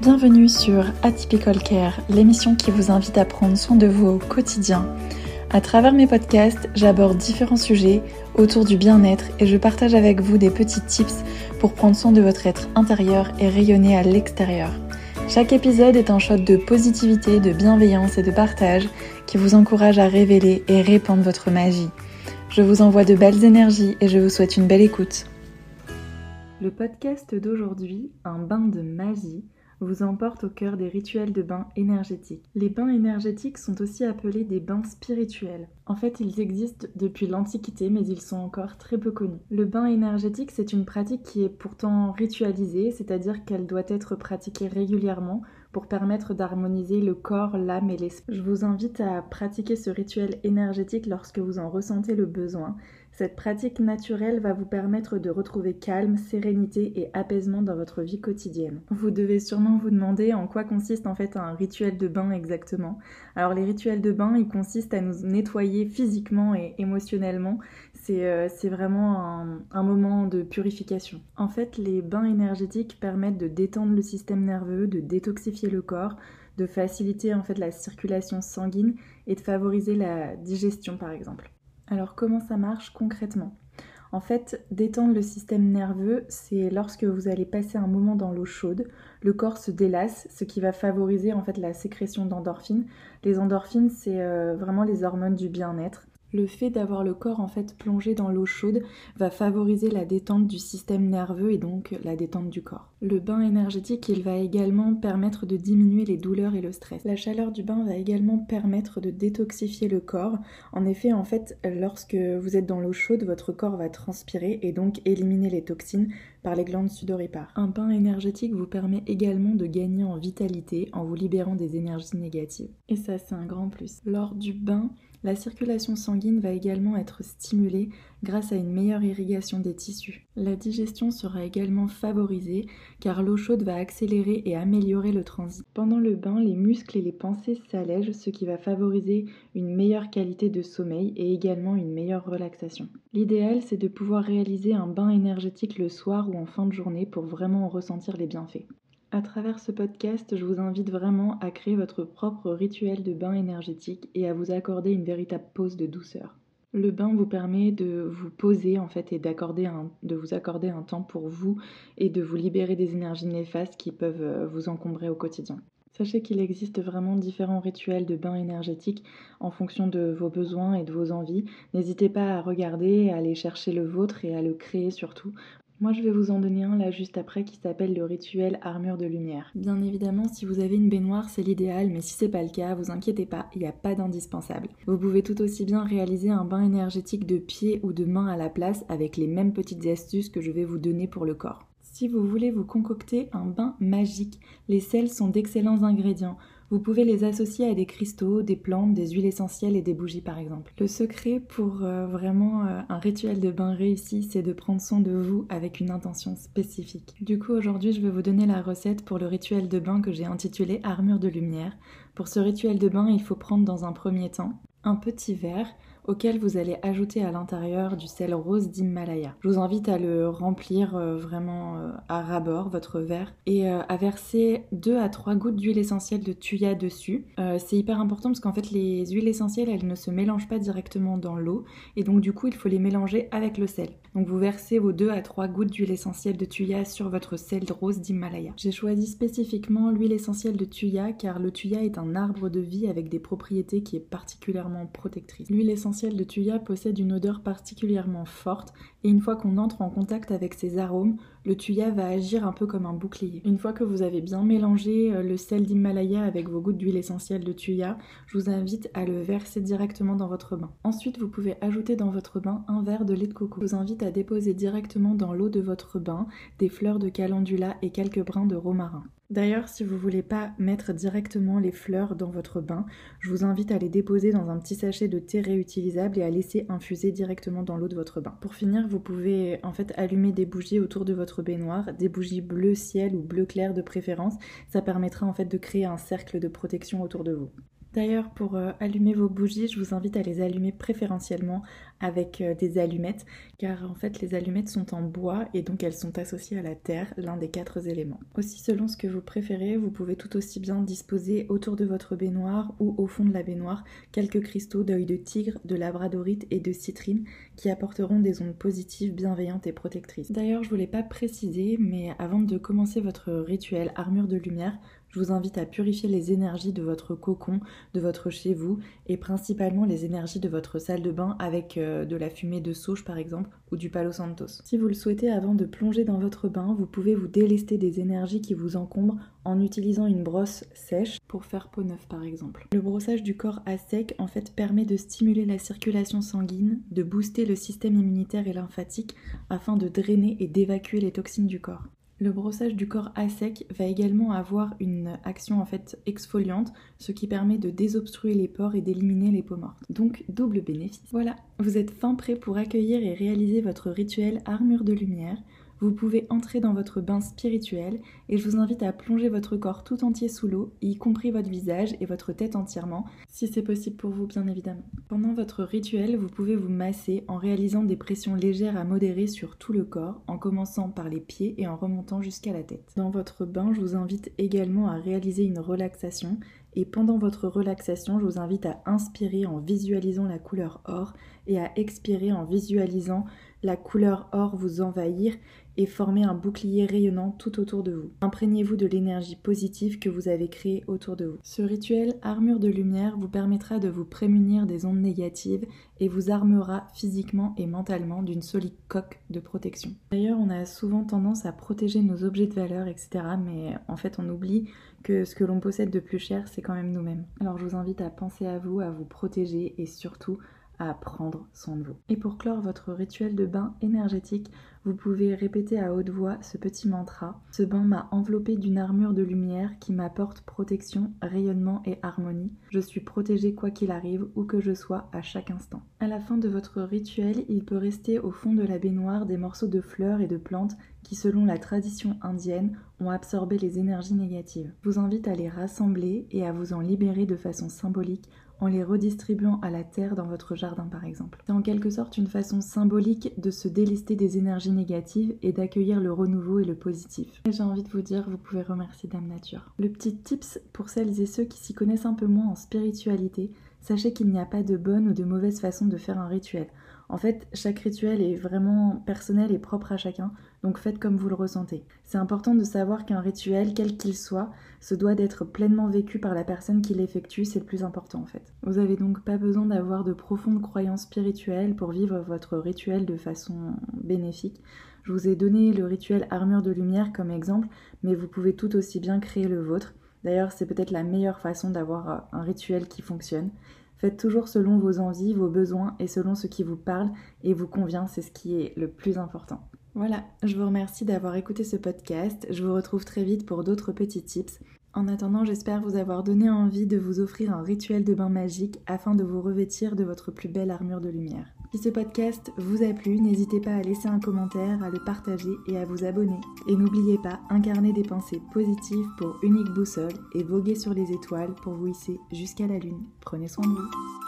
Bienvenue sur Atypical Care, l'émission qui vous invite à prendre soin de vous au quotidien. À travers mes podcasts, j'aborde différents sujets autour du bien-être et je partage avec vous des petits tips pour prendre soin de votre être intérieur et rayonner à l'extérieur. Chaque épisode est un shot de positivité, de bienveillance et de partage qui vous encourage à révéler et répandre votre magie. Je vous envoie de belles énergies et je vous souhaite une belle écoute. Le podcast d'aujourd'hui, Un bain de magie, vous emporte au cœur des rituels de bain énergétiques. Les bains énergétiques sont aussi appelés des bains spirituels. En fait, ils existent depuis l'Antiquité, mais ils sont encore très peu connus. Le bain énergétique, c'est une pratique qui est pourtant ritualisée, c'est-à-dire qu'elle doit être pratiquée régulièrement pour permettre d'harmoniser le corps, l'âme et l'esprit. Je vous invite à pratiquer ce rituel énergétique lorsque vous en ressentez le besoin. Cette pratique naturelle va vous permettre de retrouver calme, sérénité et apaisement dans votre vie quotidienne. Vous devez sûrement vous demander en quoi consiste en fait un rituel de bain exactement. Alors les rituels de bain, ils consistent à nous nettoyer physiquement et émotionnellement. C'est euh, vraiment un, un moment de purification. En fait, les bains énergétiques permettent de détendre le système nerveux, de détoxifier le corps, de faciliter en fait la circulation sanguine et de favoriser la digestion par exemple. Alors comment ça marche concrètement? En fait, détendre le système nerveux, c'est lorsque vous allez passer un moment dans l'eau chaude, le corps se délasse, ce qui va favoriser en fait la sécrétion d'endorphines. Les endorphines, c'est euh, vraiment les hormones du bien-être le fait d'avoir le corps en fait plongé dans l'eau chaude va favoriser la détente du système nerveux et donc la détente du corps. Le bain énergétique, il va également permettre de diminuer les douleurs et le stress. La chaleur du bain va également permettre de détoxifier le corps. En effet, en fait, lorsque vous êtes dans l'eau chaude, votre corps va transpirer et donc éliminer les toxines par les glandes sudoripares. Un bain énergétique vous permet également de gagner en vitalité en vous libérant des énergies négatives. Et ça, c'est un grand plus. Lors du bain, la circulation sanguine va également être stimulée grâce à une meilleure irrigation des tissus. La digestion sera également favorisée car l'eau chaude va accélérer et améliorer le transit. Pendant le bain, les muscles et les pensées s'allègent, ce qui va favoriser une meilleure qualité de sommeil et également une meilleure relaxation. L'idéal, c'est de pouvoir réaliser un bain énergétique le soir ou en fin de journée pour vraiment en ressentir les bienfaits. À travers ce podcast, je vous invite vraiment à créer votre propre rituel de bain énergétique et à vous accorder une véritable pause de douceur. Le bain vous permet de vous poser en fait et d'accorder de vous accorder un temps pour vous et de vous libérer des énergies néfastes qui peuvent euh, vous encombrer au quotidien. Sachez qu'il existe vraiment différents rituels de bain énergétique en fonction de vos besoins et de vos envies. N'hésitez pas à regarder, à aller chercher le vôtre et à le créer surtout. Moi, je vais vous en donner un là juste après qui s'appelle le rituel armure de lumière. Bien évidemment, si vous avez une baignoire, c'est l'idéal, mais si c'est pas le cas, vous inquiétez pas, il n'y a pas d'indispensable. Vous pouvez tout aussi bien réaliser un bain énergétique de pied ou de main à la place avec les mêmes petites astuces que je vais vous donner pour le corps. Si vous voulez vous concocter un bain magique, les sels sont d'excellents ingrédients. Vous pouvez les associer à des cristaux, des plantes, des huiles essentielles et des bougies par exemple. Le secret pour euh, vraiment euh, un rituel de bain réussi, c'est de prendre soin de vous avec une intention spécifique. Du coup, aujourd'hui, je vais vous donner la recette pour le rituel de bain que j'ai intitulé Armure de lumière. Pour ce rituel de bain, il faut prendre dans un premier temps un petit verre auquel vous allez ajouter à l'intérieur du sel rose d'Himalaya. Je vous invite à le remplir euh, vraiment euh, à ras-bord, votre verre, et euh, à verser 2 à 3 gouttes d'huile essentielle de tuya dessus. c'est hyper important parce qu'en fait les huiles essentielles, elles ne se mélangent pas directement dans l'eau, et donc du coup il faut les mélanger avec le sel. Donc vous versez vos 2 à 3 gouttes d'huile essentielle de tuya sur votre sel rose d'Himalaya. J'ai choisi spécifiquement l'huile essentielle de tuya car le tuya est un arbre de vie avec des propriétés qui est particulièrement protectrice. L'huile essentielle de tuya possède une odeur particulièrement forte et une fois qu'on entre en contact avec ces arômes, le tuya va agir un peu comme un bouclier. Une fois que vous avez bien mélangé euh, le sel d'Himalaya avec vos gouttes d'huile essentielle de tuya, je vous invite à le verser directement dans votre bain. Ensuite, vous pouvez ajouter dans votre bain un verre de lait de coco. Je vous invite à déposer directement dans l'eau de votre bain des fleurs de calendula et quelques brins de romarin. D'ailleurs, si vous voulez pas mettre directement les fleurs dans votre bain, je vous invite à les déposer dans un petit sachet de thé réutilisable et à laisser infuser directement dans l'eau de votre bain. Pour finir, vous pouvez en fait allumer des bougies autour de votre baignoire, des bougies bleu ciel ou bleu clair de préférence. Ça permettra en fait de créer un cercle de protection autour de vous. D'ailleurs, pour euh, allumer vos bougies, je vous invite à les allumer préférentiellement avec euh, des allumettes, car en fait les allumettes sont en bois et donc elles sont associées à la terre, l'un des quatre éléments. Aussi selon ce que vous préférez, vous pouvez tout aussi bien disposer autour de votre baignoire ou au fond de la baignoire quelques cristaux d'œil de tigre, de labradorite et de citrine qui apporteront des ondes positives, bienveillantes et protectrices. D'ailleurs, je voulais pas préciser, mais avant de commencer votre rituel armure de lumière, je vous invite à purifier les énergies de votre cocon, de votre chez vous et principalement les énergies de votre salle de bain avec euh, de la fumée de sauge par exemple ou du palo santos. Si vous le souhaitez avant de plonger dans votre bain, vous pouvez vous délester des énergies qui vous encombrent en utilisant une brosse sèche pour faire peau neuve par exemple. Le brossage du corps à sec en fait permet de stimuler la circulation sanguine, de booster le système immunitaire et lymphatique afin de drainer et d'évacuer les toxines du corps. Le brossage du corps à sec va également avoir une action en fait exfoliante, ce qui permet de désobstruer les pores et d'éliminer les peaux mortes. Donc double bénéfice. Voilà, vous êtes fin prêt pour accueillir et réaliser votre rituel armure de lumière vous pouvez entrer dans votre bain spirituel et je vous invite à plonger votre corps tout entier sous l'eau, y compris votre visage et votre tête entièrement, si c'est possible pour vous bien évidemment. Pendant votre rituel, vous pouvez vous masser en réalisant des pressions légères à modérer sur tout le corps, en commençant par les pieds et en remontant jusqu'à la tête. Dans votre bain, je vous invite également à réaliser une relaxation et pendant votre relaxation, je vous invite à inspirer en visualisant la couleur or et à expirer en visualisant la couleur or vous envahir et former un bouclier rayonnant tout autour de vous. Imprégnez-vous de l'énergie positive que vous avez créée autour de vous. Ce rituel armure de lumière vous permettra de vous prémunir des ondes négatives et vous armera physiquement et mentalement d'une solide coque de protection. D'ailleurs, on a souvent tendance à protéger nos objets de valeur, etc. Mais en fait, on oublie que ce que l'on possède de plus cher, c'est quand même nous-mêmes. Alors je vous invite à penser à vous, à vous protéger et surtout à prendre soin de vous. Et pour clore votre rituel de bain énergétique, vous pouvez répéter à haute voix ce petit mantra. Ce bain m'a enveloppé d'une armure de lumière qui m'apporte protection, rayonnement et harmonie. Je suis protégée quoi qu'il arrive, où que je sois, à chaque instant. À la fin de votre rituel, il peut rester au fond de la baignoire des morceaux de fleurs et de plantes qui, selon la tradition indienne, ont absorbé les énergies négatives. Je vous invite à les rassembler et à vous en libérer de façon symbolique en les redistribuant à la terre dans votre jardin par exemple. C'est en quelque sorte une façon symbolique de se délester des énergies négatives et d'accueillir le renouveau et le positif. Et j'ai envie de vous dire, vous pouvez remercier Dame Nature. Le petit tips pour celles et ceux qui s'y connaissent un peu moins en spiritualité, sachez qu'il n'y a pas de bonne ou de mauvaise façon de faire un rituel. En fait, chaque rituel est vraiment personnel et propre à chacun, donc faites comme vous le ressentez. C'est important de savoir qu'un rituel, quel qu'il soit, se doit d'être pleinement vécu par la personne qui l'effectue, c'est le plus important en fait. Vous avez donc pas besoin d'avoir de profondes croyances spirituelles pour vivre votre rituel de façon bénéfique. Je vous ai donné le rituel armure de lumière comme exemple, mais vous pouvez tout aussi bien créer le vôtre. D'ailleurs, c'est peut-être la meilleure façon d'avoir un rituel qui fonctionne. Faites toujours selon vos envies, vos besoins et selon ce qui vous parle et vous convient, c'est ce qui est le plus important. Voilà, je vous remercie d'avoir écouté ce podcast. Je vous retrouve très vite pour d'autres petits tips. En attendant, j'espère vous avoir donné envie de vous offrir un rituel de bain magique afin de vous revêtir de votre plus belle armure de lumière. Si ce podcast vous a plu, n'hésitez pas à laisser un commentaire, à le partager et à vous abonner. Et n'oubliez pas, incarner des pensées positives pour unique boussole et voguer sur les étoiles pour vous hisser jusqu'à la lune. Prenez soin de vous.